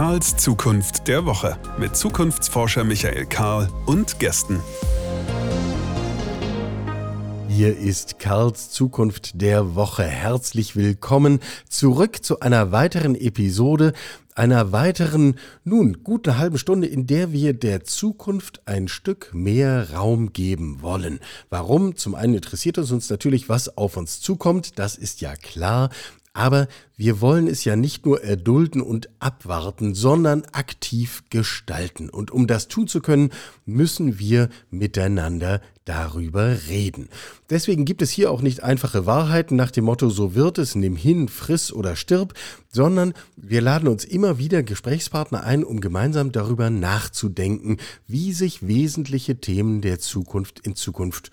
Karls Zukunft der Woche mit Zukunftsforscher Michael Karl und Gästen. Hier ist Karls Zukunft der Woche. Herzlich willkommen zurück zu einer weiteren Episode, einer weiteren, nun, guten halben Stunde, in der wir der Zukunft ein Stück mehr Raum geben wollen. Warum? Zum einen interessiert uns uns natürlich, was auf uns zukommt, das ist ja klar. Aber wir wollen es ja nicht nur erdulden und abwarten, sondern aktiv gestalten. Und um das tun zu können, müssen wir miteinander darüber reden. Deswegen gibt es hier auch nicht einfache Wahrheiten nach dem Motto, so wird es, nimm hin, friss oder stirb, sondern wir laden uns immer wieder Gesprächspartner ein, um gemeinsam darüber nachzudenken, wie sich wesentliche Themen der Zukunft in Zukunft,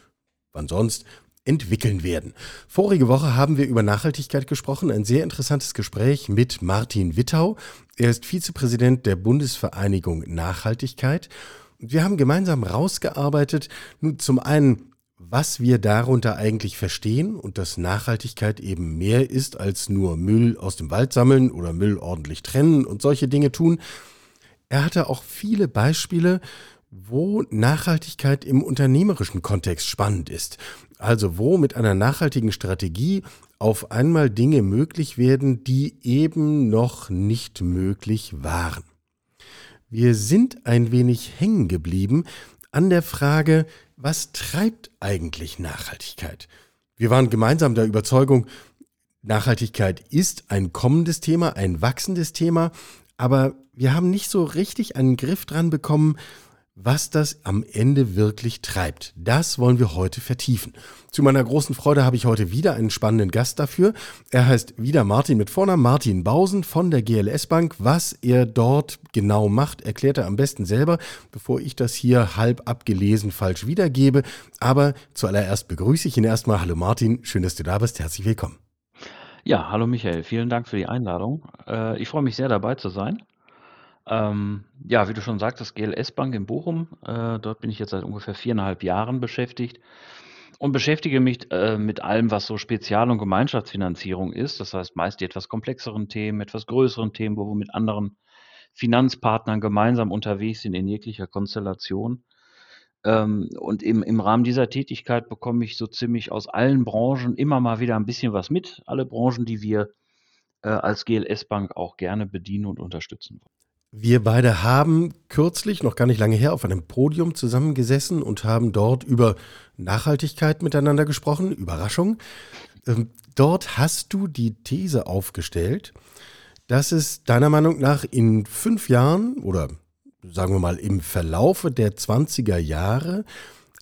wann sonst, entwickeln werden. Vorige Woche haben wir über Nachhaltigkeit gesprochen, ein sehr interessantes Gespräch mit Martin Wittau. Er ist Vizepräsident der Bundesvereinigung Nachhaltigkeit. Wir haben gemeinsam rausgearbeitet, nun zum einen, was wir darunter eigentlich verstehen und dass Nachhaltigkeit eben mehr ist als nur Müll aus dem Wald sammeln oder Müll ordentlich trennen und solche Dinge tun. Er hatte auch viele Beispiele, wo Nachhaltigkeit im unternehmerischen Kontext spannend ist. Also wo mit einer nachhaltigen Strategie auf einmal Dinge möglich werden, die eben noch nicht möglich waren. Wir sind ein wenig hängen geblieben an der Frage, was treibt eigentlich Nachhaltigkeit? Wir waren gemeinsam der Überzeugung, Nachhaltigkeit ist ein kommendes Thema, ein wachsendes Thema, aber wir haben nicht so richtig einen Griff dran bekommen, was das am Ende wirklich treibt. Das wollen wir heute vertiefen. Zu meiner großen Freude habe ich heute wieder einen spannenden Gast dafür. Er heißt wieder Martin mit Vornamen, Martin Bausen von der GLS Bank. Was er dort genau macht, erklärt er am besten selber, bevor ich das hier halb abgelesen falsch wiedergebe. Aber zuallererst begrüße ich ihn erstmal. Hallo Martin, schön, dass du da bist. Herzlich willkommen. Ja, hallo Michael, vielen Dank für die Einladung. Äh, ich freue mich sehr dabei zu sein. Ähm, ja, wie du schon sagtest, GLS Bank in Bochum. Äh, dort bin ich jetzt seit ungefähr viereinhalb Jahren beschäftigt und beschäftige mich äh, mit allem, was so Spezial- und Gemeinschaftsfinanzierung ist. Das heißt, meist die etwas komplexeren Themen, etwas größeren Themen, wo wir mit anderen Finanzpartnern gemeinsam unterwegs sind in jeglicher Konstellation. Ähm, und im, im Rahmen dieser Tätigkeit bekomme ich so ziemlich aus allen Branchen immer mal wieder ein bisschen was mit. Alle Branchen, die wir äh, als GLS Bank auch gerne bedienen und unterstützen wollen. Wir beide haben kürzlich, noch gar nicht lange her, auf einem Podium zusammengesessen und haben dort über Nachhaltigkeit miteinander gesprochen. Überraschung. Ähm, dort hast du die These aufgestellt, dass es deiner Meinung nach in fünf Jahren oder sagen wir mal im Verlaufe der 20er Jahre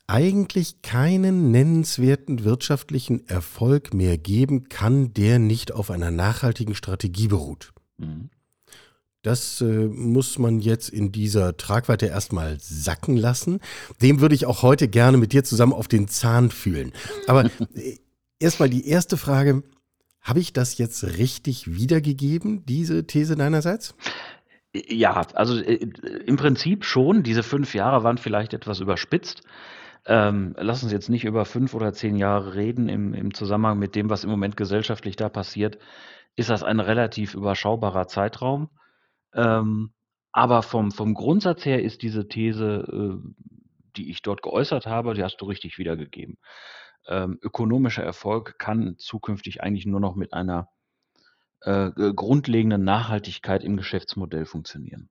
eigentlich keinen nennenswerten wirtschaftlichen Erfolg mehr geben kann, der nicht auf einer nachhaltigen Strategie beruht. Mhm. Das äh, muss man jetzt in dieser Tragweite erstmal sacken lassen. Dem würde ich auch heute gerne mit dir zusammen auf den Zahn fühlen. Aber äh, erstmal die erste Frage. Habe ich das jetzt richtig wiedergegeben, diese These deinerseits? Ja, also äh, im Prinzip schon. Diese fünf Jahre waren vielleicht etwas überspitzt. Ähm, lass uns jetzt nicht über fünf oder zehn Jahre reden. Im, Im Zusammenhang mit dem, was im Moment gesellschaftlich da passiert, ist das ein relativ überschaubarer Zeitraum. Ähm, aber vom, vom Grundsatz her ist diese These, äh, die ich dort geäußert habe, die hast du richtig wiedergegeben. Ähm, ökonomischer Erfolg kann zukünftig eigentlich nur noch mit einer äh, grundlegenden Nachhaltigkeit im Geschäftsmodell funktionieren.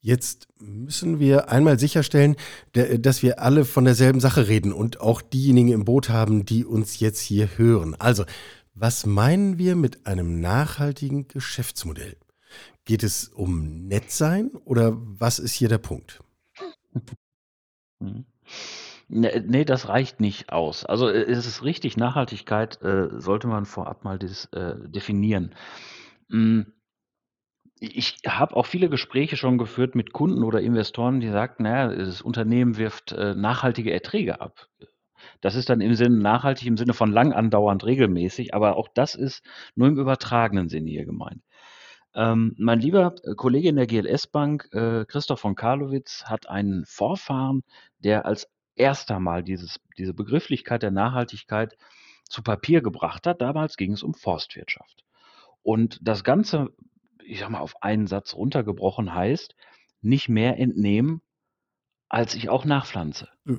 Jetzt müssen wir einmal sicherstellen, dass wir alle von derselben Sache reden und auch diejenigen im Boot haben, die uns jetzt hier hören. Also, was meinen wir mit einem nachhaltigen Geschäftsmodell? Geht es um nett sein oder was ist hier der Punkt? Mhm. Ne, ne, das reicht nicht aus. Also, äh, es ist richtig, Nachhaltigkeit, äh, sollte man vorab mal dis äh, definieren. Hm, ich habe auch viele Gespräche schon geführt mit Kunden oder Investoren, die sagten: „Na ja, das Unternehmen wirft, äh, nachhaltige Erträge ab.“ Das ist dann im Sinne nachhaltig im Sinne von lang andauernd regelmäßig, aber auch das ist nur im übertragenen Sinne hier gemeint. Ähm, mein lieber äh, Kollege in der GLS Bank, äh, Christoph von Karlowitz, hat einen Vorfahren, der als erster Mal dieses, diese Begrifflichkeit der Nachhaltigkeit zu Papier gebracht hat. Damals ging es um Forstwirtschaft. Und das Ganze ich sage mal, auf einen Satz runtergebrochen heißt, nicht mehr entnehmen, als ich auch nachpflanze. Äh,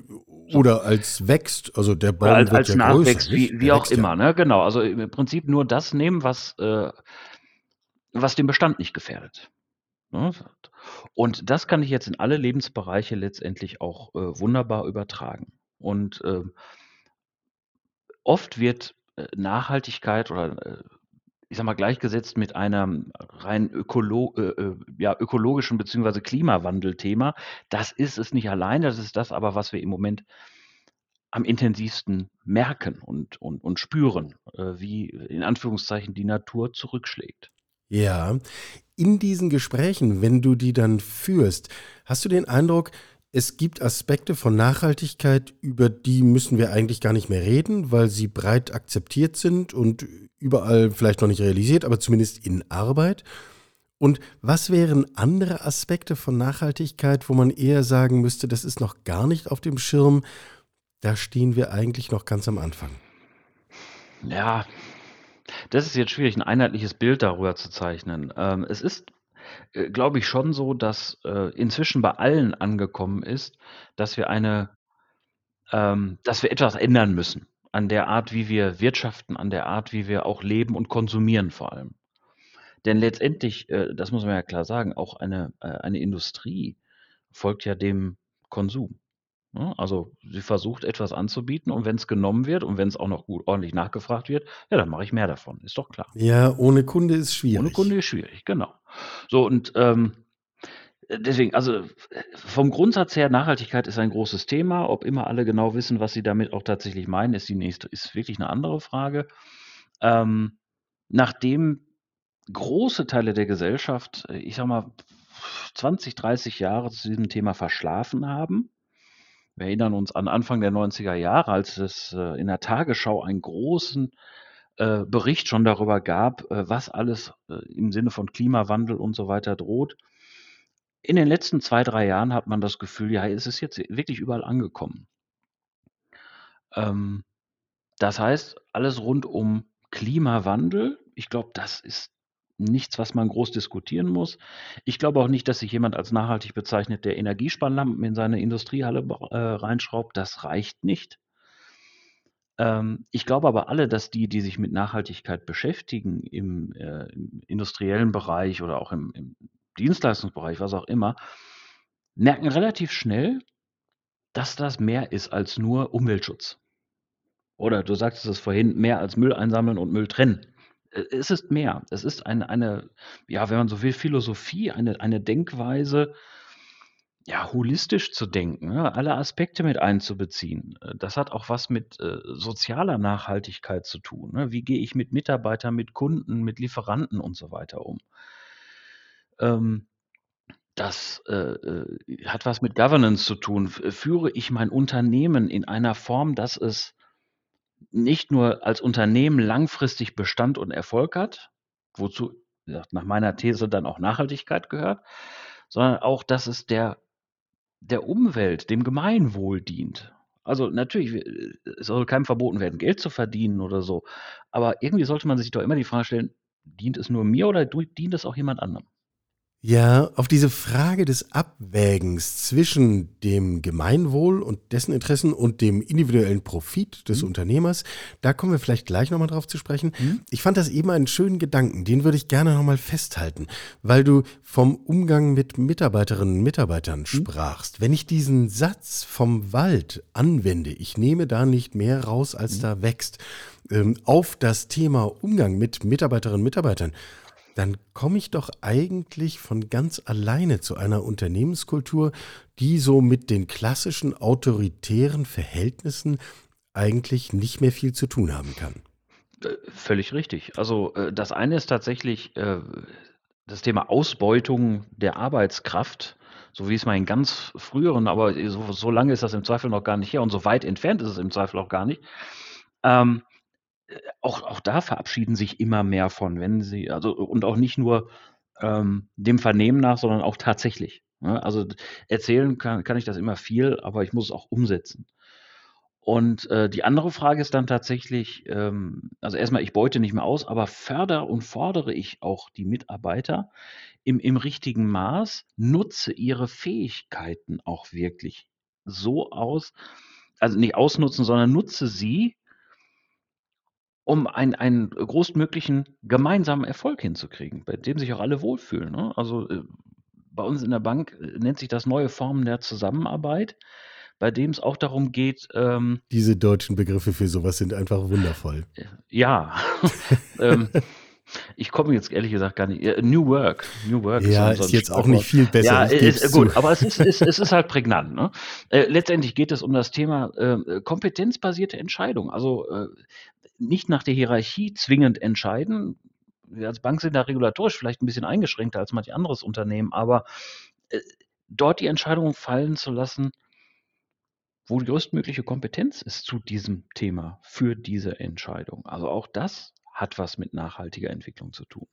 oder als wächst, also der Baum als, wird als ja nachwächst, größer, wie, wie auch ja. immer, ne? Genau. Also im Prinzip nur das nehmen, was, äh, was den Bestand nicht gefährdet. Ne? Und das kann ich jetzt in alle Lebensbereiche letztendlich auch äh, wunderbar übertragen. Und äh, oft wird äh, Nachhaltigkeit oder äh, ich sag mal, gleichgesetzt mit einem rein ökolo äh, äh, ja, ökologischen bzw. Klimawandelthema. Das ist es nicht alleine, das ist das aber, was wir im Moment am intensivsten merken und, und, und spüren, äh, wie in Anführungszeichen die Natur zurückschlägt. Ja, in diesen Gesprächen, wenn du die dann führst, hast du den Eindruck, es gibt Aspekte von Nachhaltigkeit, über die müssen wir eigentlich gar nicht mehr reden, weil sie breit akzeptiert sind und überall vielleicht noch nicht realisiert, aber zumindest in Arbeit. Und was wären andere Aspekte von Nachhaltigkeit, wo man eher sagen müsste, das ist noch gar nicht auf dem Schirm, da stehen wir eigentlich noch ganz am Anfang? Ja, das ist jetzt schwierig, ein einheitliches Bild darüber zu zeichnen. Ähm, es ist äh, glaube ich schon so, dass äh, inzwischen bei allen angekommen ist, dass wir eine ähm, dass wir etwas ändern müssen an der Art, wie wir wirtschaften, an der Art, wie wir auch leben und konsumieren vor allem. Denn letztendlich, äh, das muss man ja klar sagen, auch eine, äh, eine Industrie folgt ja dem Konsum. Ne? Also sie versucht etwas anzubieten und wenn es genommen wird und wenn es auch noch gut ordentlich nachgefragt wird, ja, dann mache ich mehr davon, ist doch klar. Ja, ohne Kunde ist schwierig. Ohne Kunde ist schwierig, genau. So und ähm, deswegen, also vom Grundsatz her, Nachhaltigkeit ist ein großes Thema. Ob immer alle genau wissen, was sie damit auch tatsächlich meinen, ist die nächste, ist wirklich eine andere Frage. Ähm, nachdem große Teile der Gesellschaft, ich sag mal, 20, 30 Jahre zu diesem Thema verschlafen haben, wir erinnern uns an Anfang der 90er Jahre, als es äh, in der Tagesschau einen großen äh, Bericht schon darüber gab, äh, was alles äh, im Sinne von Klimawandel und so weiter droht. In den letzten zwei, drei Jahren hat man das Gefühl, ja, es ist jetzt wirklich überall angekommen. Ähm, das heißt, alles rund um Klimawandel, ich glaube, das ist nichts, was man groß diskutieren muss. Ich glaube auch nicht, dass sich jemand als nachhaltig bezeichnet, der Energiesparlampen in seine Industriehalle äh, reinschraubt. Das reicht nicht. Ähm, ich glaube aber alle, dass die, die sich mit Nachhaltigkeit beschäftigen, im, äh, im industriellen Bereich oder auch im, im Dienstleistungsbereich, was auch immer, merken relativ schnell, dass das mehr ist als nur Umweltschutz. Oder du sagtest es vorhin, mehr als Müll einsammeln und Müll trennen. Äh, es ist mehr. Es ist eine, eine, ja, wenn man so will, Philosophie, eine, eine Denkweise, ja, holistisch zu denken, ne? alle Aspekte mit einzubeziehen. Äh, das hat auch was mit äh, sozialer Nachhaltigkeit zu tun. Ne? Wie gehe ich mit Mitarbeitern, mit Kunden, mit Lieferanten und so weiter um? Ähm, das äh, äh hat was mit Governance zu tun. Führe ich mein Unternehmen in einer Form, dass es nicht nur als Unternehmen langfristig Bestand und Erfolg hat, wozu nach meiner These dann auch Nachhaltigkeit gehört, sondern auch, dass es der, der Umwelt, dem Gemeinwohl dient. Also natürlich, es soll keinem verboten werden, Geld zu verdienen oder so. Aber irgendwie sollte man sich doch immer die Frage stellen, dient es nur mir oder dient es auch jemand anderem? Ja, auf diese Frage des Abwägens zwischen dem Gemeinwohl und dessen Interessen und dem individuellen Profit des mhm. Unternehmers, da kommen wir vielleicht gleich nochmal drauf zu sprechen. Mhm. Ich fand das eben einen schönen Gedanken, den würde ich gerne nochmal festhalten, weil du vom Umgang mit Mitarbeiterinnen und Mitarbeitern mhm. sprachst. Wenn ich diesen Satz vom Wald anwende, ich nehme da nicht mehr raus, als mhm. da wächst, ähm, auf das Thema Umgang mit Mitarbeiterinnen und Mitarbeitern, dann komme ich doch eigentlich von ganz alleine zu einer Unternehmenskultur, die so mit den klassischen autoritären Verhältnissen eigentlich nicht mehr viel zu tun haben kann. Äh, völlig richtig. Also äh, das eine ist tatsächlich äh, das Thema Ausbeutung der Arbeitskraft, so wie es mal in ganz früheren, aber so, so lange ist das im Zweifel noch gar nicht her und so weit entfernt ist es im Zweifel auch gar nicht. Ähm, auch, auch da verabschieden sich immer mehr von, wenn sie, also und auch nicht nur ähm, dem Vernehmen nach, sondern auch tatsächlich. Ne? Also erzählen kann, kann ich das immer viel, aber ich muss es auch umsetzen. Und äh, die andere Frage ist dann tatsächlich, ähm, also erstmal, ich beute nicht mehr aus, aber förder und fordere ich auch die Mitarbeiter im, im richtigen Maß, nutze ihre Fähigkeiten auch wirklich so aus, also nicht ausnutzen, sondern nutze sie, um einen, einen großmöglichen gemeinsamen Erfolg hinzukriegen, bei dem sich auch alle wohlfühlen. Ne? Also äh, bei uns in der Bank äh, nennt sich das neue Formen der Zusammenarbeit bei dem es auch darum geht. Ähm, Diese deutschen Begriffe für sowas sind einfach wundervoll. Äh, ja. ähm, ich komme jetzt ehrlich gesagt gar nicht. New Work. New Work ja, ist, ist jetzt auch nicht viel besser. Ja, ist, gut, aber es ist, ist, es ist halt prägnant. Ne? Äh, letztendlich geht es um das Thema äh, kompetenzbasierte Entscheidung. Also äh, nicht nach der Hierarchie zwingend entscheiden. Wir als Bank sind da regulatorisch vielleicht ein bisschen eingeschränkter als manch anderes Unternehmen, aber äh, dort die Entscheidung fallen zu lassen, wo die größtmögliche Kompetenz ist zu diesem Thema für diese Entscheidung. Also auch das hat was mit nachhaltiger Entwicklung zu tun.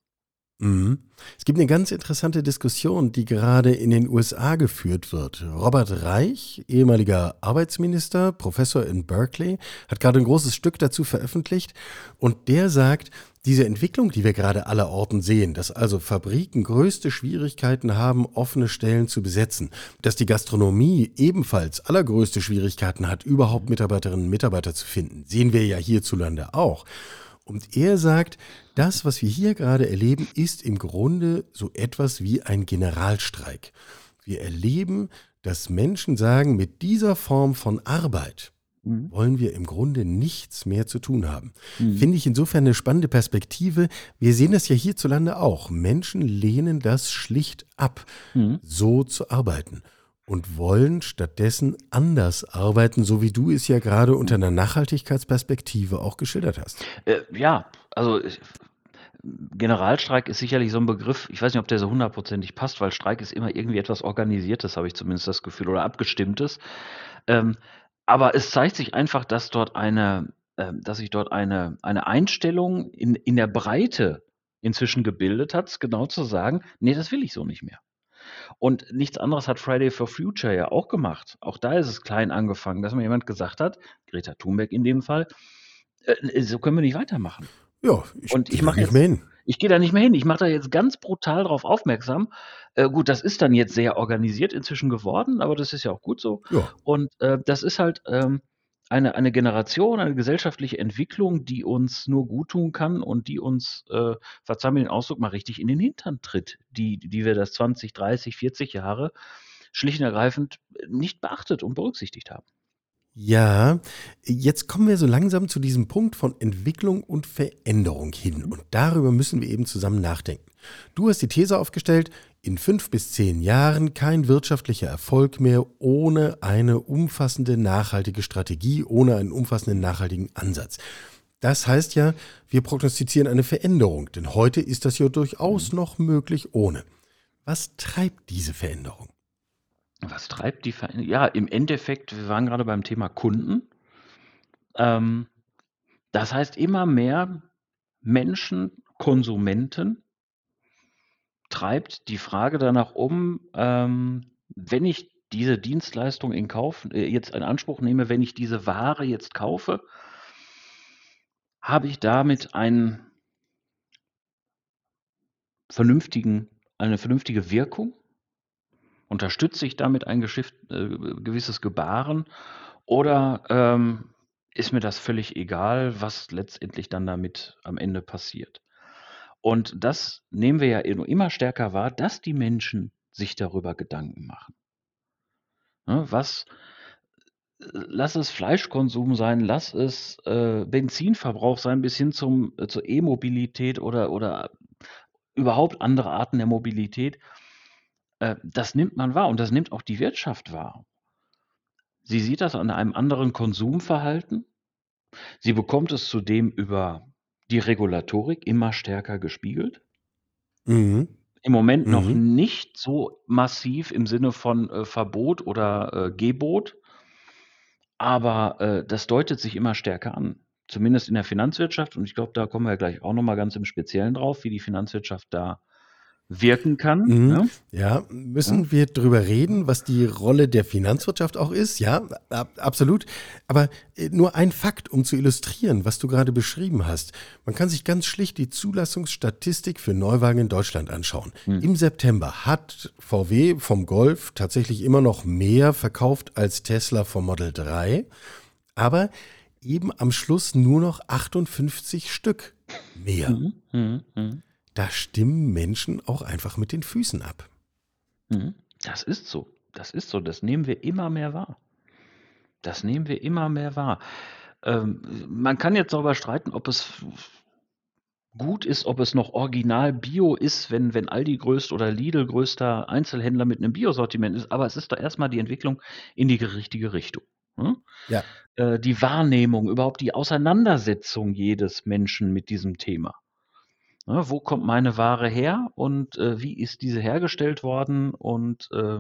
Mhm. Es gibt eine ganz interessante Diskussion, die gerade in den USA geführt wird. Robert Reich, ehemaliger Arbeitsminister, Professor in Berkeley, hat gerade ein großes Stück dazu veröffentlicht und der sagt, diese Entwicklung, die wir gerade allerorten sehen, dass also Fabriken größte Schwierigkeiten haben, offene Stellen zu besetzen, dass die Gastronomie ebenfalls allergrößte Schwierigkeiten hat, überhaupt Mitarbeiterinnen und Mitarbeiter zu finden, sehen wir ja hierzulande auch. Und er sagt, das, was wir hier gerade erleben, ist im Grunde so etwas wie ein Generalstreik. Wir erleben, dass Menschen sagen, mit dieser Form von Arbeit mhm. wollen wir im Grunde nichts mehr zu tun haben. Mhm. Finde ich insofern eine spannende Perspektive. Wir sehen das ja hierzulande auch. Menschen lehnen das schlicht ab, mhm. so zu arbeiten und wollen stattdessen anders arbeiten, so wie du es ja gerade unter einer Nachhaltigkeitsperspektive auch geschildert hast. Äh, ja, also Generalstreik ist sicherlich so ein Begriff, ich weiß nicht, ob der so hundertprozentig passt, weil Streik ist immer irgendwie etwas Organisiertes, habe ich zumindest das Gefühl, oder Abgestimmtes. Ähm, aber es zeigt sich einfach, dass dort eine, äh, dass sich dort eine, eine Einstellung in, in der Breite inzwischen gebildet hat, genau zu sagen, nee, das will ich so nicht mehr. Und nichts anderes hat Friday for Future ja auch gemacht. Auch da ist es klein angefangen, dass mir jemand gesagt hat, Greta Thunberg in dem Fall, äh, so können wir nicht weitermachen. Ja, ich, und ich mache nicht mehr hin. Ich gehe da nicht mehr hin. Ich mache da jetzt ganz brutal drauf aufmerksam. Äh, gut, das ist dann jetzt sehr organisiert inzwischen geworden, aber das ist ja auch gut so. Ja. Und äh, das ist halt ähm, eine, eine Generation, eine gesellschaftliche Entwicklung, die uns nur gut tun kann und die uns, äh, verzeih mir den Ausdruck, mal richtig in den Hintern tritt, die, die wir das 20, 30, 40 Jahre schlicht und ergreifend nicht beachtet und berücksichtigt haben. Ja, jetzt kommen wir so langsam zu diesem Punkt von Entwicklung und Veränderung hin. Und darüber müssen wir eben zusammen nachdenken. Du hast die These aufgestellt, in fünf bis zehn Jahren kein wirtschaftlicher Erfolg mehr ohne eine umfassende nachhaltige Strategie, ohne einen umfassenden nachhaltigen Ansatz. Das heißt ja, wir prognostizieren eine Veränderung, denn heute ist das ja durchaus noch möglich ohne. Was treibt diese Veränderung? Was treibt die Veränderung? Ja, im Endeffekt, wir waren gerade beim Thema Kunden. Ähm, das heißt, immer mehr Menschen, Konsumenten, treibt die Frage danach um, ähm, wenn ich diese Dienstleistung in Kauf, äh, jetzt in Anspruch nehme, wenn ich diese Ware jetzt kaufe, habe ich damit einen vernünftigen, eine vernünftige Wirkung? Unterstütze ich damit ein äh, gewisses Gebaren oder ähm, ist mir das völlig egal, was letztendlich dann damit am Ende passiert? Und das nehmen wir ja immer stärker wahr, dass die Menschen sich darüber Gedanken machen. Ne, was, äh, lass es Fleischkonsum sein, lass es äh, Benzinverbrauch sein, bis hin zum, äh, zur E-Mobilität oder, oder überhaupt andere Arten der Mobilität. Äh, das nimmt man wahr und das nimmt auch die Wirtschaft wahr. Sie sieht das an einem anderen Konsumverhalten. Sie bekommt es zudem über die Regulatorik immer stärker gespiegelt. Mhm. Im Moment noch mhm. nicht so massiv im Sinne von äh, Verbot oder äh, Gebot, aber äh, das deutet sich immer stärker an. Zumindest in der Finanzwirtschaft und ich glaube, da kommen wir gleich auch noch mal ganz im Speziellen drauf, wie die Finanzwirtschaft da wirken kann. Mhm. Ne? Ja, müssen wir drüber reden, was die Rolle der Finanzwirtschaft auch ist? Ja, ab, absolut. Aber äh, nur ein Fakt, um zu illustrieren, was du gerade beschrieben hast. Man kann sich ganz schlicht die Zulassungsstatistik für Neuwagen in Deutschland anschauen. Hm. Im September hat VW vom Golf tatsächlich immer noch mehr verkauft als Tesla vom Model 3, aber eben am Schluss nur noch 58 Stück mehr. Mhm. Mhm. Mhm. Da stimmen Menschen auch einfach mit den Füßen ab. Mhm. Das ist so. Das ist so. Das nehmen wir immer mehr wahr. Das nehmen wir immer mehr wahr. Ähm, man kann jetzt darüber streiten, ob es gut ist, ob es noch original Bio ist, wenn, wenn Aldi größt oder Lidl größter Einzelhändler mit einem Biosortiment ist. Aber es ist doch erstmal die Entwicklung in die richtige Richtung. Hm? Ja. Äh, die Wahrnehmung, überhaupt die Auseinandersetzung jedes Menschen mit diesem Thema. Ne, wo kommt meine Ware her und äh, wie ist diese hergestellt worden und äh,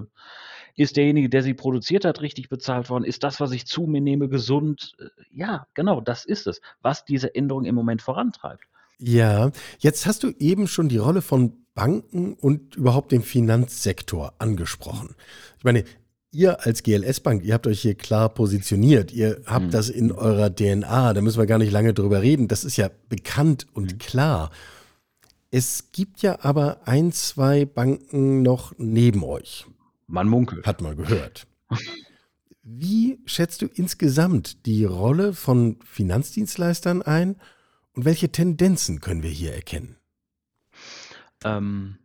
ist derjenige, der sie produziert hat, richtig bezahlt worden? Ist das, was ich zu mir nehme, gesund? Äh, ja, genau, das ist es, was diese Änderung im Moment vorantreibt. Ja, jetzt hast du eben schon die Rolle von Banken und überhaupt dem Finanzsektor angesprochen. Ich meine, ihr als GLS Bank, ihr habt euch hier klar positioniert. Ihr habt Mhm. das in eurer DNA. Da müssen wir gar nicht lange drüber reden. Das ist ja bekannt und Mhm. klar. Es gibt ja aber ein, zwei Banken noch neben euch. Man munkelt. Hat man gehört. Wie schätzt du insgesamt die Rolle von Finanzdienstleistern ein und welche Tendenzen können wir hier erkennen? Ähm,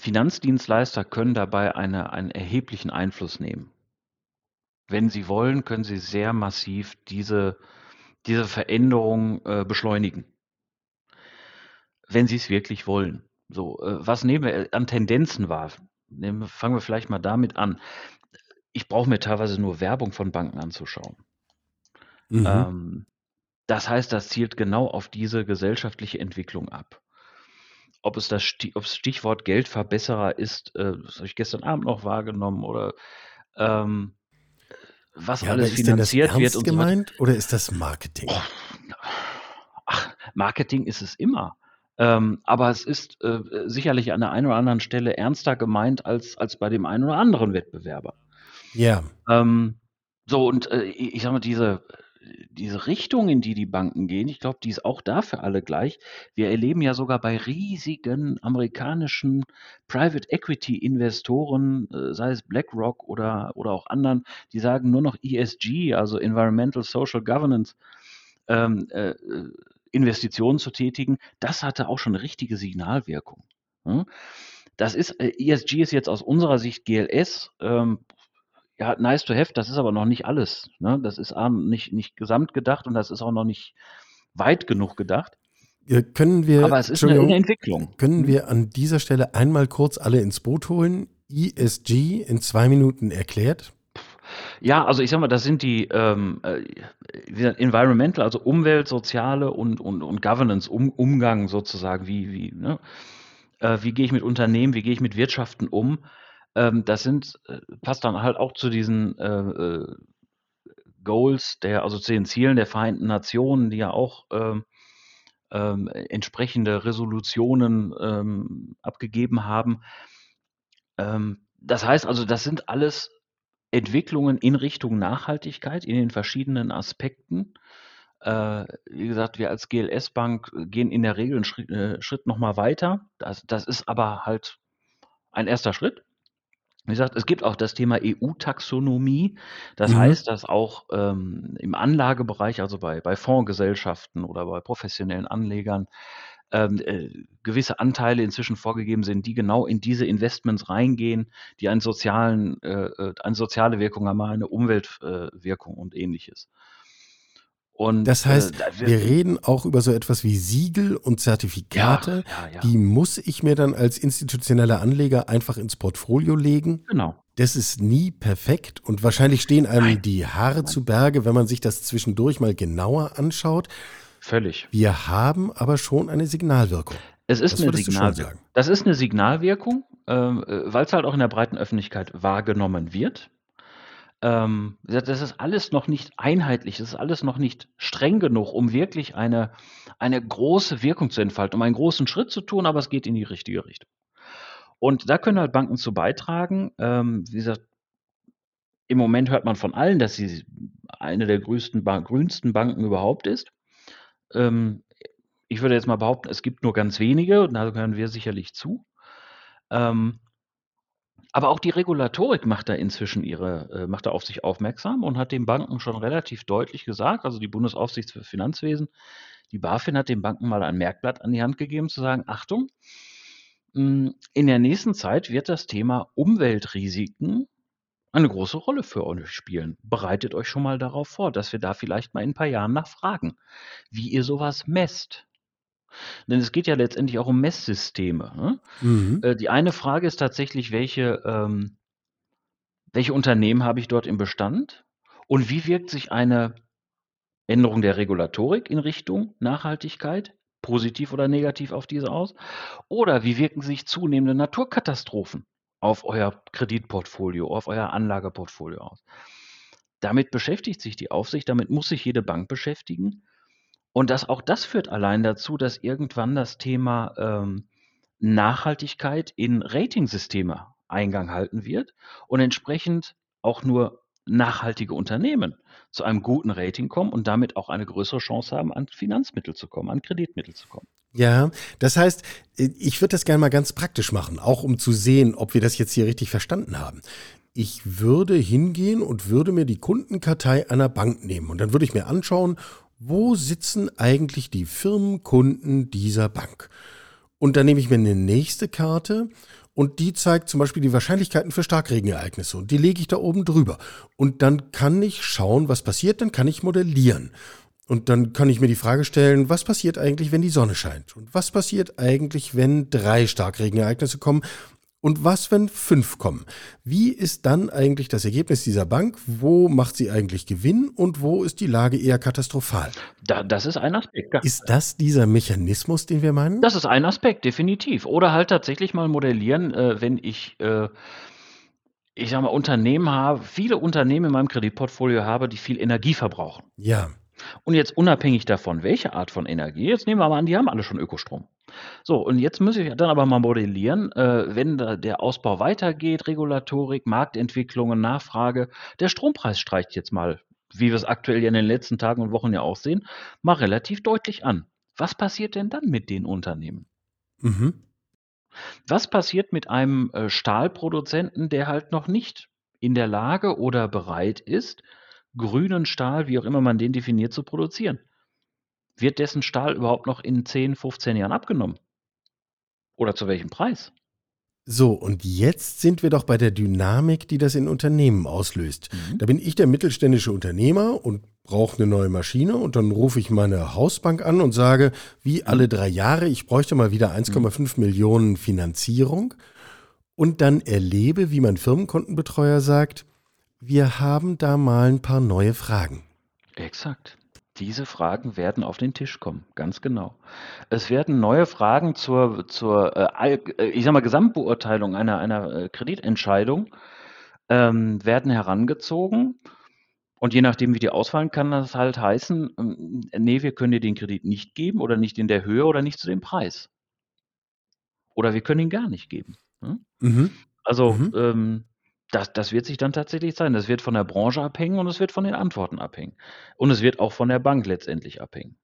Finanzdienstleister können dabei eine, einen erheblichen Einfluss nehmen. Wenn sie wollen, können sie sehr massiv diese, diese Veränderung äh, beschleunigen. Wenn sie es wirklich wollen. So, äh, was nehmen wir an Tendenzen wahr? Nehmen, fangen wir vielleicht mal damit an. Ich brauche mir teilweise nur Werbung von Banken anzuschauen. Mhm. Ähm, das heißt, das zielt genau auf diese gesellschaftliche Entwicklung ab. Ob es das ob das Stichwort Geldverbesserer ist, äh, das habe ich gestern Abend noch wahrgenommen oder ähm, was Ja, alles ist denn das finanziert wird und so gemeint oder ist das Marketing? Oh, ach, Marketing ist es immer. Ähm, aber es ist äh, sicherlich an der einen oder anderen Stelle ernster gemeint als, als bei dem einen oder anderen Wettbewerber. Ja, Ähm, so, und äh, ich ich sage mal, diese, diese Richtung, in die die Banken gehen, ich glaube, die ist auch da für alle gleich. Wir erleben ja sogar bei riesigen amerikanischen Private Equity Investoren, äh, sei es BlackRock oder, oder auch anderen, die sagen nur noch ESG, also Environmental Social Governance, ähm, äh, äh, Investitionen zu tätigen. Das hatte auch schon eine richtige Signalwirkung. Hm? Das ist, äh, ESG ist jetzt aus unserer Sicht GLS, ähm, ja, nice to have, das ist aber noch nicht alles. Ne? Das ist nicht, nicht gesamt gedacht und das ist auch noch nicht weit genug gedacht. Äh, können wir, Aber es ist eine, eine Entwicklung. können wir an dieser Stelle einmal kurz alle ins Boot holen? ESG in zwei Minuten erklärt? Ja, also ich sag mal, das sind die ähm, äh, Environmental, also Umwelt, Soziale und, und, und Governance, um, Umgang sozusagen, wie, wie, ne? äh, wie gehe ich mit Unternehmen, wie gehe ich mit Wirtschaften um. Ähm, das sind, äh, passt dann halt auch zu diesen äh, äh, Goals, der, also zu den Zielen der Vereinten Nationen, die ja auch ähm, ähm, entsprechende Resolutionen ähm, abgegeben haben. Das heißt also, das sind alles Entwicklungen in Richtung Nachhaltigkeit in den verschiedenen Aspekten. Äh, wie gesagt, wir als GLS-Bank gehen in der Regel einen Schritt, äh, Schritt nochmal weiter. Das, das ist aber halt ein erster Schritt. Wie gesagt, es gibt auch das Thema EU-Taxonomie. Das Mhm. heißt, dass auch ähm, im Anlagebereich, also bei, bei Fondsgesellschaften oder bei professionellen Anlegern, ähm, äh, gewisse Anteile inzwischen vorgegeben sind, die genau in diese Investments reingehen, die einen sozialen, äh, äh, eine soziale Wirkung haben, eine Umweltwirkung äh, und ähnliches. Und Das heißt, äh, da- wir reden auch über so etwas wie Siegel und Zertifikate. ja, ja. Die muss ich mir dann als institutioneller Anleger einfach ins Portfolio legen. genau. Das ist nie perfekt und wahrscheinlich stehen einem Nein. die Haare zu Berge, wenn man sich das zwischendurch mal genauer anschaut. Völlig. Wir haben aber schon eine Signalwirkung. Es ist Das eine Signalwirkung. Das ist eine Signalwirkung, äh, weil es halt auch in der breiten Öffentlichkeit wahrgenommen wird. Ähm, das ist alles noch nicht einheitlich, das ist alles noch nicht streng genug, um wirklich eine, eine große Wirkung zu entfalten, um einen großen Schritt zu tun, aber es geht in die richtige Richtung. Und da können halt Banken zu beitragen. Ähm, wie gesagt, im Moment hört man von allen, dass sie eine der größten, grünsten Banken überhaupt ist. Ähm, ich würde jetzt mal behaupten, es gibt nur ganz wenige, und da gehören wir sicherlich zu. Ähm, aber auch die Regulatorik macht da inzwischen ihre, äh, macht da auf sich aufmerksam und hat den Banken schon relativ deutlich gesagt, also die Bundesaufsicht für Finanzwesen, die BaFin hat den Banken mal ein Merkblatt an die Hand gegeben, zu sagen, Achtung, hm, in der nächsten Zeit wird das Thema Umweltrisiken eine große Rolle für euch spielen. Bereitet euch schon mal darauf vor, dass wir da vielleicht mal in ein paar Jahren nachfragen, wie ihr sowas messt. Denn es geht ja letztendlich auch um Messsysteme. Ne? Mhm. Äh, die eine Frage ist tatsächlich, welche, ähm, welche Unternehmen habe ich dort im Bestand und wie wirkt sich eine Änderung der Regulatorik in Richtung Nachhaltigkeit positiv oder negativ auf diese aus? Oder wie wirken sich zunehmende Naturkatastrophen auf euer Kreditportfolio, auf euer Anlageportfolio aus? Damit beschäftigt sich die Aufsicht, damit muss sich jede Bank beschäftigen. Und das, auch das führt allein dazu, dass irgendwann das Thema ähm, Nachhaltigkeit in Ratingsysteme Eingang halten wird und entsprechend auch nur nachhaltige Unternehmen zu einem guten Rating kommen und damit auch eine größere Chance haben, an Finanzmittel zu kommen, an Kreditmittel zu kommen. Ja, das heißt, ich würde das gerne mal ganz praktisch machen, auch um zu sehen, ob wir das jetzt hier richtig verstanden haben. Ich würde hingehen und würde mir die Kundenkartei einer Bank nehmen und dann würde ich mir anschauen, wo sitzen eigentlich die Firmenkunden dieser Bank? Und dann nehme ich mir eine nächste Karte und die zeigt zum Beispiel die Wahrscheinlichkeiten für Starkregenereignisse und die lege ich da oben drüber. Und dann kann ich schauen, was passiert, dann kann ich modellieren. Und dann kann ich mir die Frage stellen, was passiert eigentlich, wenn die Sonne scheint? Und was passiert eigentlich, wenn drei Starkregenereignisse kommen? Und was, wenn fünf kommen? Wie ist dann eigentlich das Ergebnis dieser Bank? Wo macht sie eigentlich Gewinn und wo ist die Lage eher katastrophal? Da, das ist ein Aspekt. Ja. Ist das dieser Mechanismus, den wir meinen? Das ist ein Aspekt, definitiv. Oder halt tatsächlich mal modellieren, äh, wenn ich, äh, ich sag mal, Unternehmen habe, viele Unternehmen in meinem Kreditportfolio habe, die viel Energie verbrauchen. Ja. Und jetzt unabhängig davon, welche Art von Energie, jetzt nehmen wir mal an, die haben alle schon Ökostrom. So, und jetzt muss ich dann aber mal modellieren, äh, wenn der Ausbau weitergeht, Regulatorik, Marktentwicklungen, Nachfrage, der Strompreis streicht jetzt mal, wie wir es aktuell ja in den letzten Tagen und Wochen ja auch sehen, mal relativ deutlich an. Was passiert denn dann mit den Unternehmen? Mhm. Was passiert mit einem äh, Stahlproduzenten, der halt noch nicht in der Lage oder bereit ist, grünen Stahl, wie auch immer man den definiert, zu produzieren? Wird dessen Stahl überhaupt noch in 10, 15 Jahren abgenommen? Oder zu welchem Preis? So, und jetzt sind wir doch bei der Dynamik, die das in Unternehmen auslöst. Mhm. Da bin ich der mittelständische Unternehmer und brauche eine neue Maschine und dann rufe ich meine Hausbank an und sage, wie alle mhm. drei Jahre, ich bräuchte mal wieder 1,5 mhm. Millionen Finanzierung und dann erlebe, wie mein Firmenkontenbetreuer sagt, wir haben da mal ein paar neue Fragen. Exakt. Diese Fragen werden auf den Tisch kommen, ganz genau. Es werden neue Fragen zur, zur äh, äh, ich sag mal, Gesamtbeurteilung einer, einer äh, Kreditentscheidung ähm, werden herangezogen. Und je nachdem, wie die ausfallen, kann das halt heißen, ähm, nee, wir können dir den Kredit nicht geben oder nicht in der Höhe oder nicht zu dem Preis. Oder wir können ihn gar nicht geben. Hm? Mhm. Also mhm. Ähm, das, das wird sich dann tatsächlich sein. Das wird von der Branche abhängen und es wird von den Antworten abhängen. Und es wird auch von der Bank letztendlich abhängen.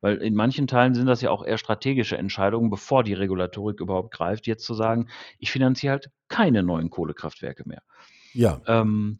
Weil in manchen Teilen sind das ja auch eher strategische Entscheidungen, bevor die Regulatorik überhaupt greift, jetzt zu sagen, ich finanziere halt keine neuen Kohlekraftwerke mehr. Ja. Ähm,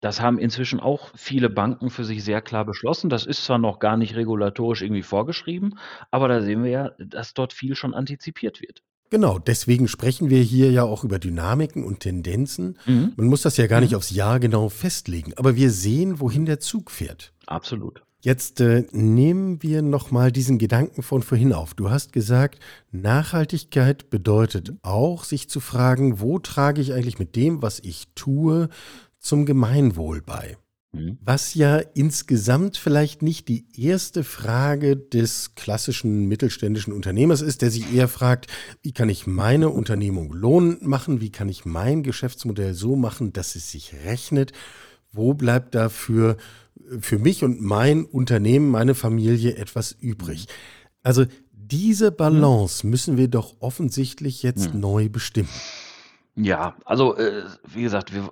das haben inzwischen auch viele Banken für sich sehr klar beschlossen. Das ist zwar noch gar nicht regulatorisch irgendwie vorgeschrieben, aber da sehen wir ja, dass dort viel schon antizipiert wird. Genau, deswegen sprechen wir hier ja auch über Dynamiken und Tendenzen. Mhm. Man muss das ja gar nicht mhm. aufs Jahr genau festlegen, aber wir sehen, wohin der Zug fährt. Absolut. Jetzt äh, nehmen wir nochmal diesen Gedanken von vorhin auf. Du hast gesagt, Nachhaltigkeit bedeutet auch, sich zu fragen, wo trage ich eigentlich mit dem, was ich tue, zum Gemeinwohl bei. Mhm. Was ja insgesamt vielleicht nicht die erste Frage des klassischen mittelständischen Unternehmers ist, der sich eher fragt, wie kann ich meine Unternehmung lohnend machen, wie kann ich mein Geschäftsmodell so machen, dass es sich rechnet, wo bleibt dafür für mich und mein Unternehmen, meine Familie etwas übrig. Also diese Balance müssen wir doch offensichtlich jetzt hm. neu bestimmen. Ja, also äh, wie gesagt, wir,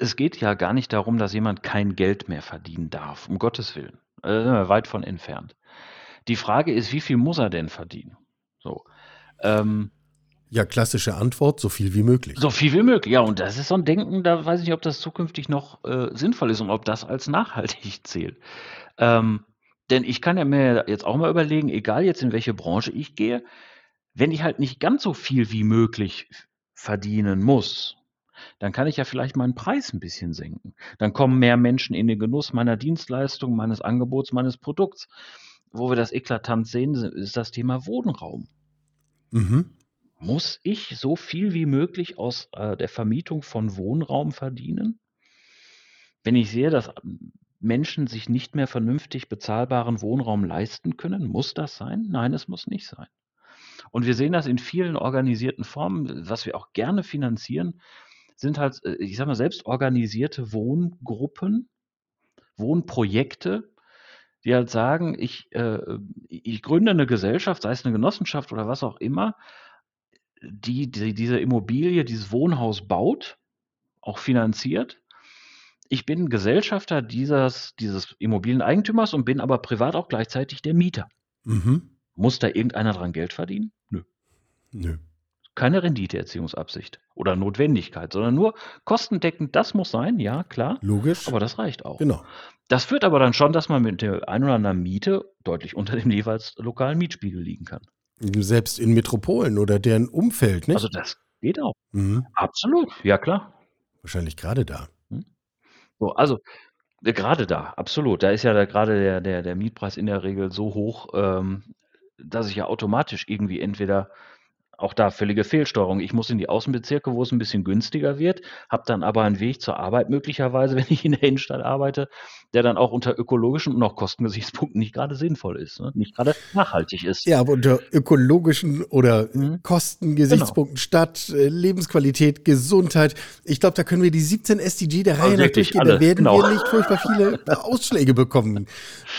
es geht ja gar nicht darum, dass jemand kein Geld mehr verdienen darf, um Gottes Willen. Äh, weit von entfernt. Die Frage ist, wie viel muss er denn verdienen? So. Ähm, ja, klassische Antwort, so viel wie möglich. So viel wie möglich, ja. Und das ist so ein Denken, da weiß ich nicht, ob das zukünftig noch äh, sinnvoll ist und ob das als nachhaltig zählt. Ähm, denn ich kann ja mir jetzt auch mal überlegen, egal jetzt in welche Branche ich gehe, wenn ich halt nicht ganz so viel wie möglich verdienen muss, dann kann ich ja vielleicht meinen Preis ein bisschen senken. Dann kommen mehr Menschen in den Genuss meiner Dienstleistung, meines Angebots, meines Produkts. Wo wir das eklatant sehen, ist das Thema Wohnraum. Mhm. Muss ich so viel wie möglich aus äh, der Vermietung von Wohnraum verdienen? Wenn ich sehe, dass Menschen sich nicht mehr vernünftig bezahlbaren Wohnraum leisten können, muss das sein? Nein, es muss nicht sein. Und wir sehen das in vielen organisierten Formen, was wir auch gerne finanzieren, sind halt, äh, ich sage mal, selbst organisierte Wohngruppen, Wohnprojekte, die halt sagen, ich, äh, ich gründe eine Gesellschaft, sei es eine Genossenschaft oder was auch immer, die, die diese Immobilie, dieses Wohnhaus baut, auch finanziert. Ich bin Gesellschafter dieses, dieses Immobilieneigentümers und bin aber privat auch gleichzeitig der Mieter. Mhm. Muss da irgendeiner dran Geld verdienen? Nö. Nö keine Renditeerziehungsabsicht oder Notwendigkeit, sondern nur kostendeckend, das muss sein, ja, klar. Logisch. Aber das reicht auch. Genau. Das führt aber dann schon, dass man mit der ein oder anderen Miete deutlich unter dem jeweils lokalen Mietspiegel liegen kann. Selbst in Metropolen oder deren Umfeld, nicht? Also das geht auch. Mhm. Absolut, ja klar. Wahrscheinlich gerade da. Hm? So, also äh, gerade da, absolut. Da ist ja da gerade der, der, der Mietpreis in der Regel so hoch, ähm, dass ich ja automatisch irgendwie entweder auch da völlige Fehlsteuerung. Ich muss in die Außenbezirke, wo es ein bisschen günstiger wird, habe dann aber einen Weg zur Arbeit möglicherweise, wenn ich in der Innenstadt arbeite, der dann auch unter ökologischen und auch Kostengesichtspunkten nicht gerade sinnvoll ist, ne? nicht gerade nachhaltig ist. Ja, aber unter ökologischen oder mhm. Kostengesichtspunkten, genau. Stadt, äh, Lebensqualität, Gesundheit. Ich glaube, da können wir die 17 SDG der Reihe nach durchgehen. Alle. Da werden genau. wir nicht furchtbar viele Ausschläge bekommen.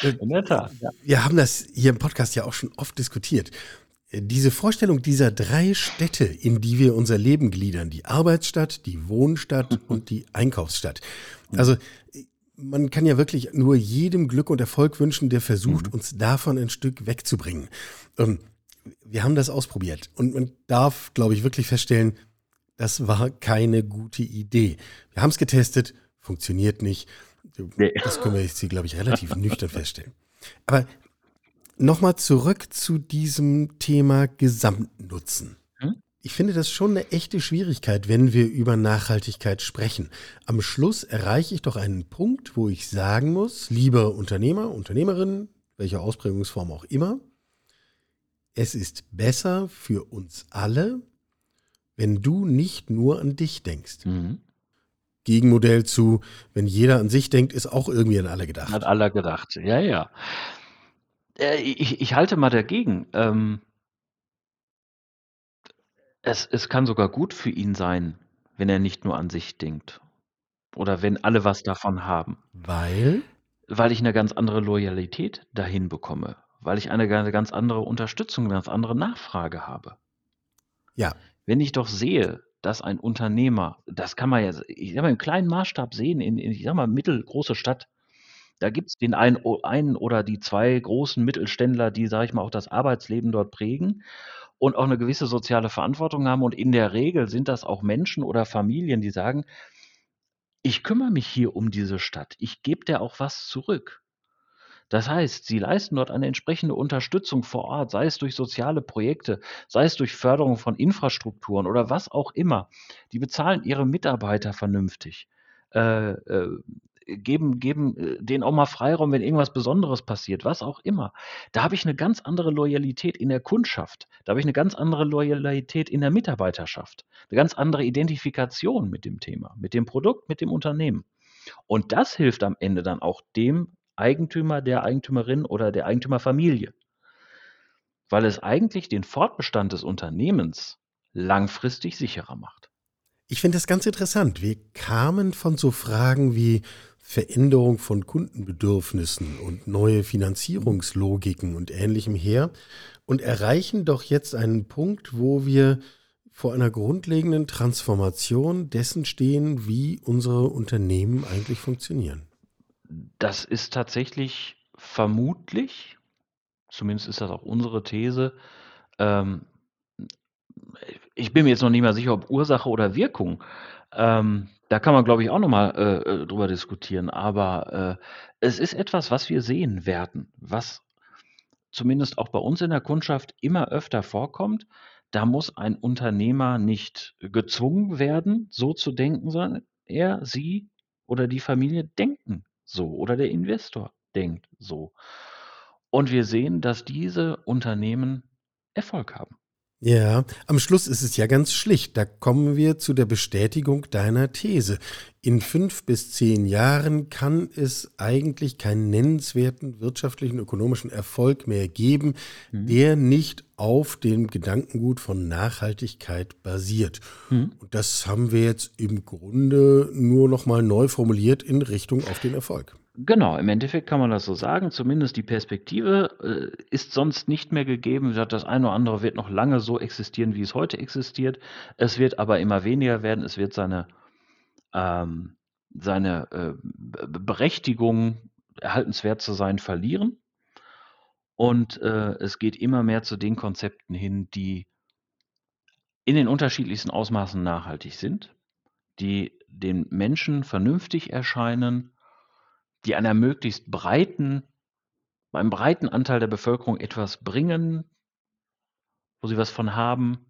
In der Tat. Ja. Wir haben das hier im Podcast ja auch schon oft diskutiert diese Vorstellung dieser drei Städte, in die wir unser Leben gliedern, die Arbeitsstadt, die Wohnstadt und die Einkaufsstadt. Also man kann ja wirklich nur jedem Glück und Erfolg wünschen, der versucht, mhm. uns davon ein Stück wegzubringen. Ähm, wir haben das ausprobiert und man darf, glaube ich, wirklich feststellen, das war keine gute Idee. Wir haben es getestet, funktioniert nicht. Das können wir jetzt hier, glaube ich, relativ nüchtern feststellen. Aber Nochmal zurück zu diesem Thema Gesamtnutzen. Hm? Ich finde das schon eine echte Schwierigkeit, wenn wir über Nachhaltigkeit sprechen. Am Schluss erreiche ich doch einen Punkt, wo ich sagen muss, lieber Unternehmer, Unternehmerin, welche Ausprägungsform auch immer, es ist besser für uns alle, wenn du nicht nur an dich denkst. Mhm. Gegenmodell zu, wenn jeder an sich denkt, ist auch irgendwie an alle gedacht. Hat aller gedacht, ja, ja. Äh, ich ich halte mal dagegen. Ähm es es kann sogar gut für ihn sein, wenn er nicht nur an sich denkt oder wenn alle was davon haben. Weil? Weil ich eine ganz andere Loyalität dahin bekomme, weil ich eine ganz andere Unterstützung, 'ne ganz andere Nachfrage habe. Ja. Wenn ich doch sehe, dass ein Unternehmer das kann man ja ich sage mal, im kleinen Maßstab sehen in in ich sage mal, mittelgroße Stadt da gibt es den einen einen oder die zwei großen Mittelständler, die, sage ich mal, auch das Arbeitsleben dort prägen und auch eine gewisse soziale Verantwortung haben. Und in der Regel sind das auch Menschen oder Familien, die sagen: „Ich kümmere mich hier um diese Stadt. Ich gebe der auch was zurück.“ Das heißt, sie leisten dort eine entsprechende Unterstützung vor Ort, sei es durch soziale Projekte, sei es durch Förderung von Infrastrukturen oder was auch immer. Die bezahlen ihre Mitarbeiter vernünftig. Äh, äh, geben, geben äh, denen auch mal Freiraum, wenn irgendwas Besonderes passiert, was auch immer. Da habe ich eine ganz andere Loyalität in der Kundschaft. Da habe ich eine ganz andere Loyalität in der Mitarbeiterschaft. Eine ganz andere Identifikation mit dem Thema, mit dem Produkt, mit dem Unternehmen. Und das hilft am Ende dann auch dem Eigentümer, der Eigentümerin oder der Eigentümerfamilie, weil es eigentlich den Fortbestand des Unternehmens langfristig sicherer macht. Ich finde das ganz interessant. Wir kamen von so Fragen wie Veränderung von Kundenbedürfnissen und neue Finanzierungslogiken und ähnlichem her und erreichen doch jetzt einen Punkt, wo wir vor einer grundlegenden Transformation dessen stehen, wie unsere Unternehmen eigentlich funktionieren. Das ist tatsächlich vermutlich, zumindest ist das auch unsere These, ähm, ich bin mir jetzt noch nicht mal sicher, ob Ursache oder Wirkung. Ähm, da kann man, glaube ich, auch nochmal äh, äh, drüber diskutieren. Aber äh, es ist etwas, was wir sehen werden, was zumindest auch bei uns in der Kundschaft immer öfter vorkommt. Da muss ein Unternehmer nicht gezwungen werden, so zu denken, sondern er, sie oder die Familie denken so oder der Investor denkt so. Und wir sehen, dass diese Unternehmen Erfolg haben. Ja, am Schluss ist es ja ganz schlicht. Da kommen wir zu der Bestätigung deiner These. In fünf bis zehn Jahren kann es eigentlich keinen nennenswerten wirtschaftlichen, ökonomischen Erfolg mehr geben, mhm. der nicht auf dem Gedankengut von Nachhaltigkeit basiert. Mhm. Und das haben wir jetzt im Grunde nur noch mal neu formuliert in Richtung auf den Erfolg. Genau, im Endeffekt kann man das so sagen. Zumindest die Perspektive äh, ist sonst nicht mehr gegeben. Das eine oder andere wird noch lange so existieren, wie es heute existiert. Es wird aber immer weniger werden. Es wird seine, ähm, seine äh, Berechtigung, erhaltenswert zu sein, verlieren. Und äh, es geht immer mehr zu den Konzepten hin, die in den unterschiedlichsten Ausmaßen nachhaltig sind, die den Menschen vernünftig erscheinen die einer möglichst breiten, einem breiten Anteil der Bevölkerung etwas bringen, wo sie was von haben,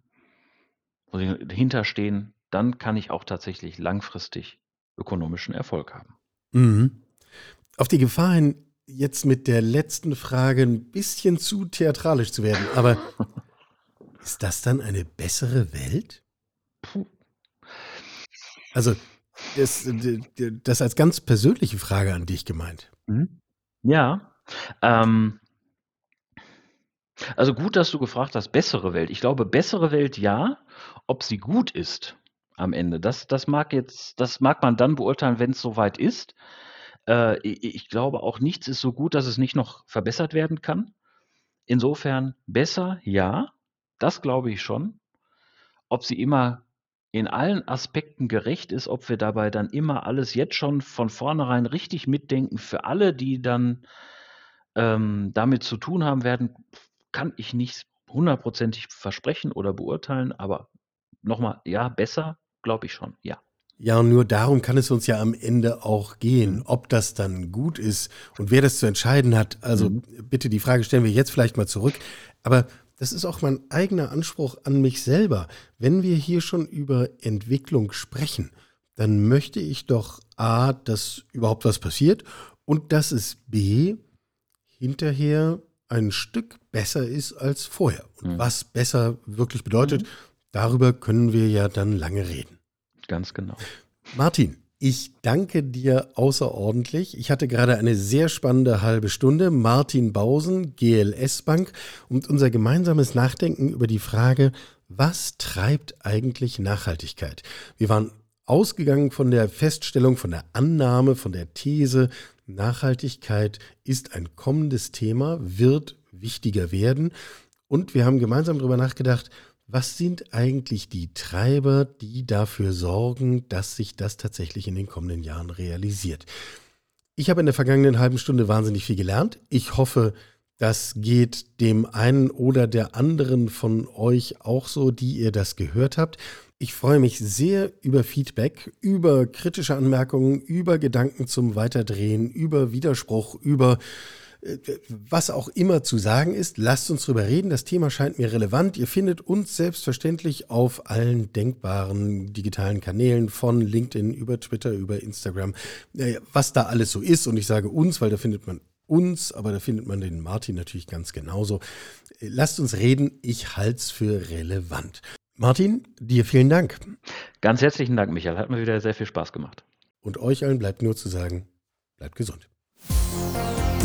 wo sie hinterstehen, dann kann ich auch tatsächlich langfristig ökonomischen Erfolg haben. Mhm. Auf die Gefahr hin, jetzt mit der letzten Frage ein bisschen zu theatralisch zu werden, aber ist das dann eine bessere Welt? Puh. Also das, das als ganz persönliche Frage an dich gemeint. Mhm. Ja. Ähm, also gut, dass du gefragt hast, bessere Welt. Ich glaube, bessere Welt ja. Ob sie gut ist am Ende, das, das mag jetzt, das mag man dann beurteilen, wenn es soweit ist. Äh, ich glaube auch, nichts ist so gut, dass es nicht noch verbessert werden kann. Insofern besser, ja, das glaube ich schon. Ob sie immer in allen Aspekten gerecht ist, ob wir dabei dann immer alles jetzt schon von vornherein richtig mitdenken für alle, die dann ähm, damit zu tun haben werden, kann ich nicht hundertprozentig versprechen oder beurteilen, aber nochmal, ja, besser, glaube ich schon, ja. Ja, und nur darum kann es uns ja am Ende auch gehen, ob das dann gut ist und wer das zu entscheiden hat. Also mhm. bitte, die Frage stellen wir jetzt vielleicht mal zurück. Aber das ist auch mein eigener Anspruch an mich selber. Wenn wir hier schon über Entwicklung sprechen, dann möchte ich doch A, dass überhaupt was passiert und dass es B, hinterher ein Stück besser ist als vorher. Und mhm. was besser wirklich bedeutet, mhm. darüber können wir ja dann lange reden. Ganz genau. Martin, ich danke dir außerordentlich. Ich hatte gerade eine sehr spannende halbe Stunde. Martin Bausen, GLS Bank und unser gemeinsames Nachdenken über die Frage, was treibt eigentlich Nachhaltigkeit? Wir waren ausgegangen von der Feststellung, von der Annahme, von der These, Nachhaltigkeit ist ein kommendes Thema, wird wichtiger werden. Und wir haben gemeinsam darüber nachgedacht, was sind eigentlich die Treiber, die dafür sorgen, dass sich das tatsächlich in den kommenden Jahren realisiert? Ich habe in der vergangenen halben Stunde wahnsinnig viel gelernt. Ich hoffe, das geht dem einen oder der anderen von euch auch so, die ihr das gehört habt. Ich freue mich sehr über Feedback, über kritische Anmerkungen, über Gedanken zum Weiterdrehen, über Widerspruch, über was auch immer zu sagen ist, lasst uns drüber reden. Das Thema scheint mir relevant. Ihr findet uns selbstverständlich auf allen denkbaren digitalen Kanälen von LinkedIn über Twitter, über Instagram, was da alles so ist. Und ich sage uns, weil da findet man uns, aber da findet man den Martin natürlich ganz genauso. Lasst uns reden. Ich halte es für relevant. Martin, dir vielen Dank. Ganz herzlichen Dank, Michael. Hat mir wieder sehr viel Spaß gemacht. Und euch allen bleibt nur zu sagen, bleibt gesund.